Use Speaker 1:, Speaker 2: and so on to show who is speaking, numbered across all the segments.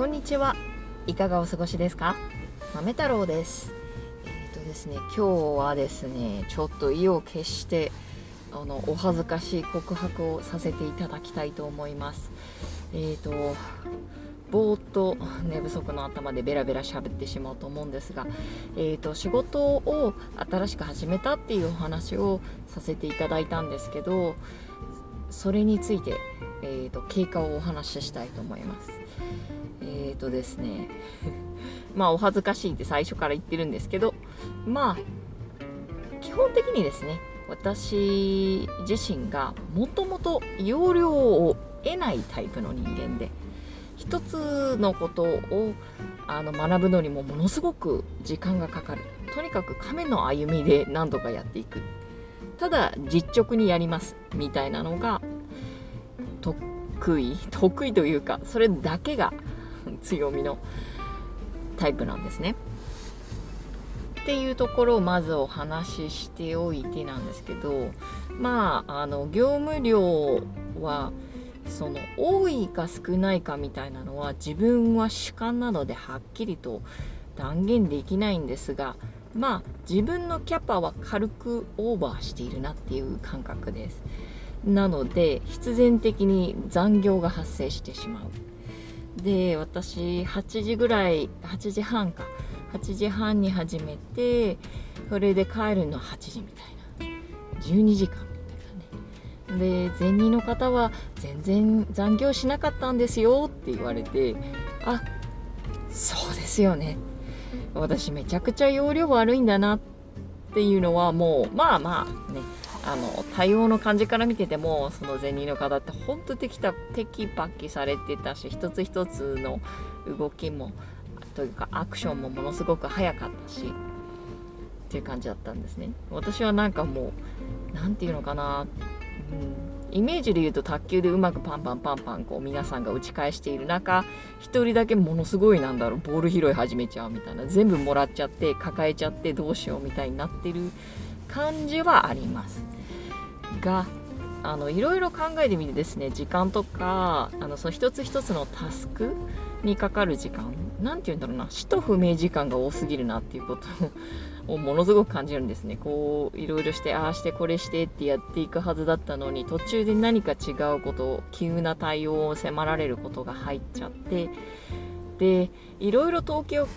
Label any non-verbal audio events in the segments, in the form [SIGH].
Speaker 1: こんにちは。いかがお過ごしですか？豆太郎です。えっ、ー、とですね今日はですねちょっと意を決してあのお恥ずかしい告白をさせていただきたいと思います。えっ、ー、とぼーっと寝不足の頭でベラベラ喋ってしまうと思うんですが、えーと、仕事を新しく始めたっていうお話をさせていただいたんですけどそれについて、えーと経過をお話ししたいと思います。えっ、ー、とですねまあお恥ずかしいって最初から言ってるんですけどまあ基本的にですね私自身がもともと要領を得ないタイプの人間で一つのことをあの学ぶのにもものすごく時間がかかる。とにかく亀の歩みで何度かやっていく。ただ実直にやります。みたいなのが得意？[LAUGHS] 得意というかそれだけが強みのタイプなんですね。っていうところをまずお話ししておいてなんですけどまああの業務量はその多いか少ないかみたいなのは自分は主観なのではっきりと断言できないんですがまあ自分のキャパは軽くオーバーしているなっていう感覚ですなので必然的に残業が発生してしまうで私8時ぐらい8時半か。8時半に始めてそれで帰るの8時みたいな。12時間みたいなね。で前任の方は全然残業しなかったんですよって言われてあそうですよね。私めちゃくちゃ容量悪いんだなっていうのはもうまあまあね。あの対応の感じから見ててもその前任の方って本当テキたテキパキされてたし一つ一つの動きもというかアクションもものすごく早かったしっていう感じだったんですね。私はなんかもう何て言うのかな、うん、イメージで言うと卓球でうまくパンパンパンパンこう皆さんが打ち返している中1人だけものすごいなんだろうボール拾い始めちゃうみたいな全部もらっちゃって抱えちゃってどうしようみたいになってる感じはあります。があのいろいろ考えてみてですね時間とかあのその一つ一つのタスクにかかる時間何て言うんだろうな使途不明時間が多すぎるなっていうことを [LAUGHS] ものすごく感じるんですね。こういろいろしてああしてこれしてってやっていくはずだったのに途中で何か違うこと急な対応を迫られることが入っちゃってでいろいろ統計を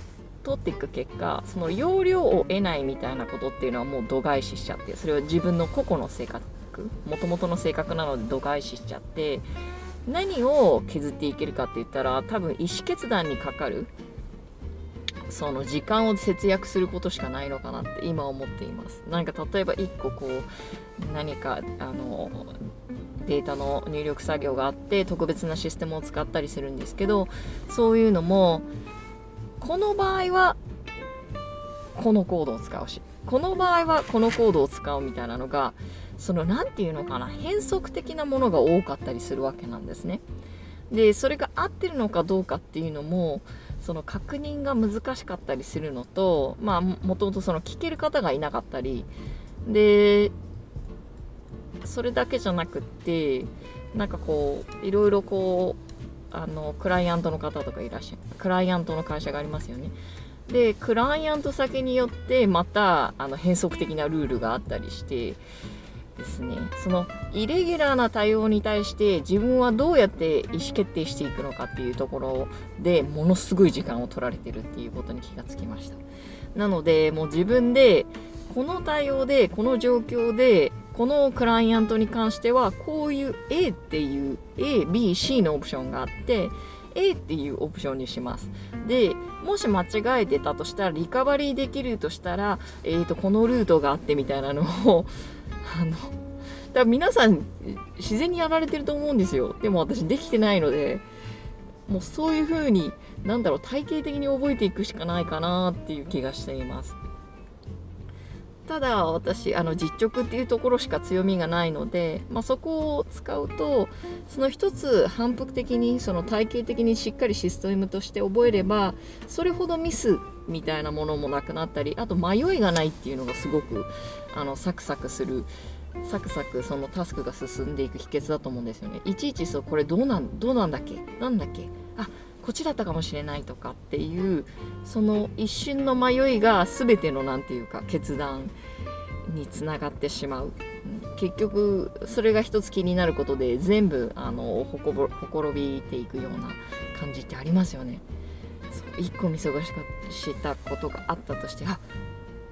Speaker 1: 取っていく結果その容量を得ないみたいなことっていうのはもう度外視しちゃってそれは自分の個々の性格もともとの性格なので度外視しちゃって何を削っていけるかって言ったら多分意思決断にかかるその時間を節約することしかないのかなって今思っています。何か例えば1個こう何かあのデータの入力作業があって特別なシステムを使ったりするんですけどそういうのもこの場合はこのコードを使うしこの場合はこのコードを使うみたいなのがその何て言うのかな変則的なものが多かったりするわけなんですね。でそれが合ってるのかどうかっていうのもその確認が難しかったりするのとまあもともとその聞ける方がいなかったりでそれだけじゃなくってなんかこういろいろこうあのクライアントの方とかいらっしゃるクライアントの会社がありますよね。でクライアント先によってまたあの変則的なルールがあったりしてですね。そのイレギュラーな対応に対して自分はどうやって意思決定していくのかっていうところでものすごい時間を取られてるっていうことに気がつきました。なのでもう自分でこの対応でこの状況でこのクライアントに関してはこういう A っていう ABC のオプションがあって A っていうオプションにします。でもし間違えてたとしたらリカバリーできるとしたら、えーと、このルートがあってみたいなのを [LAUGHS] あのだから皆さん自然にやられてると思うんですよ。でも私できてないのでもうそういう風になんだろう体系的に覚えていくしかないかなっていう気がしています。ただ私あの実直っていうところしか強みがないので、まあ、そこを使うとその一つ反復的にその体系的にしっかりシステムとして覚えればそれほどミスみたいなものもなくなったりあと迷いがないっていうのがすごくあのサクサクするサクサクそのタスクが進んでいく秘訣だと思うんですよね。いちいちそうこれどうなんどうなんだっけ？なんだっけ？あこっちだったかもしれないとかっていうその一瞬の迷いが全ての何て言うか決断につながってしまう、結局それが一つ気になることで全部あのほこぼほころびていくような感じってありますよね。一個見過ごしたことがあったとしてあ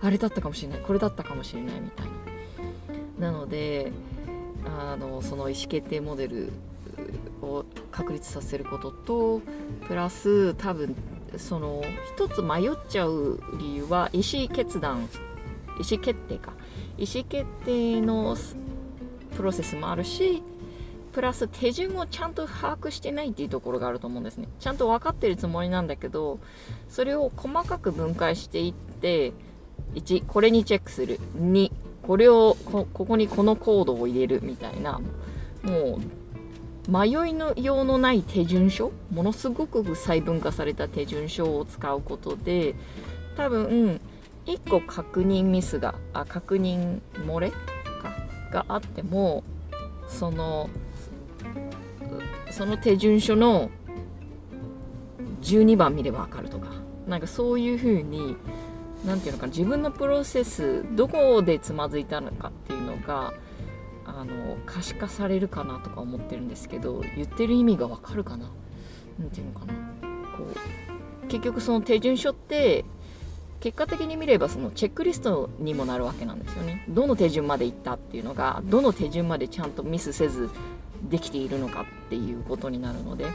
Speaker 1: あれだったかもしれない。これだったかもしれないみたいな。なのであのその意思決定モデルを確立させることとプラス多分その一つ迷っちゃう理由は意思決断意思決定か。意思決定のプロセスもあるしプラス手順をちゃんと把握してないっていうところがあると思うんですね。ちゃんと分かってるつもりなんだけどそれを細かく分解していって1これにチェックする。2これをこここにこのコードを入れるみたいな。もう迷いのようのない手順書？ものすごく細分化された手順書を使うことで多分1個確認ミスがあ確認漏れ？かがあってもそのその手順書の12番見れば分かるとか。なんかそういう風に何て言うのかな自分のプロセスどこでつまずいたのかっていうのがあの可視化されるかなとか思ってるんですけど言ってる意味がわかるかな何ていうのかな。こう結局その手順書って結果的に見ればそのチェックリストにもなるわけなんですよね。どの手順までいったっていうのがどの手順までちゃんとミスせずできているのかっていうことになるので。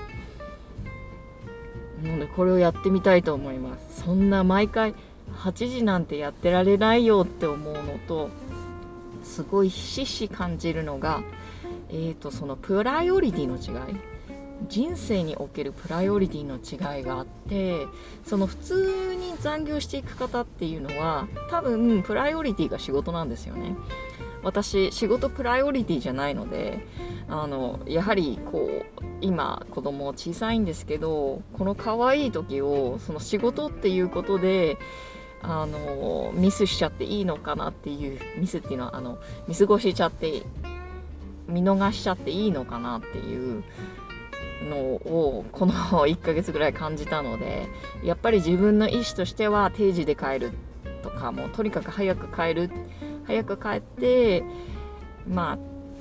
Speaker 1: なのでこれをやってみたいと思います。そんな毎回8時なんてやってられないよって思うのとすごいひしひし感じるのが、えーと、そのプライオリティの違い。人生におけるプライオリティの違いがあってその普通に残業していく方っていうのは多分プライオリティが仕事なんですよね。私仕事プライオリティじゃないのであのやはりこう今子供小さいんですけどこの可愛い時をその仕事っていうことであのミスしちゃっていいのかなっていうミスっていうのはあの見過ごしちゃって見逃しちゃっていいのかなっていうのをこの1ヶ月ぐらい感じたので [LAUGHS] やっぱり自分の意思としては定時で帰るとかもうとにかく早く帰る早く帰ってま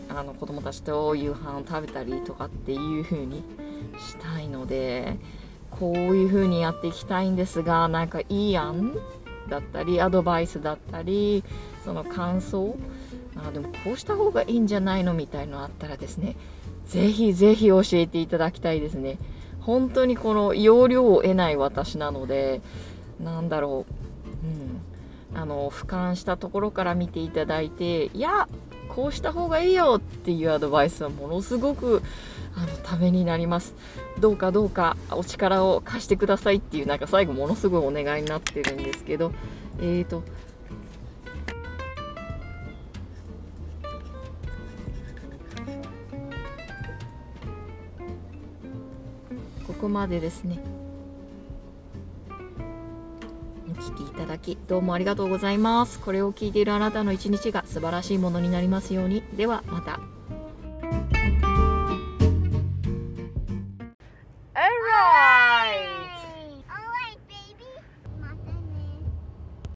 Speaker 1: ああの子供たちと夕飯を食べたりとかっていう風にしたいのでこういう風にやっていきたいんですがなんかいい案だったりアドバイスだったりその感想あでもこうした方がいいんじゃないのみたいのあったらですねぜひぜひ教えていただきたいですね。本当にこの要領を得ない私なのでなんだろう、うん、あの俯瞰したところから見ていただいていやこうした方がいいよっていうアドバイスはものすごくあのためになります。どうかどうかお力を貸してくださいっていうなんか最後ものすごいお願いになってるんですけど。えーとここまでですね。お聞きいただきどうもありがとうございます。これを聞いているあなたの一日が素晴らしいものになりますように。ではまた。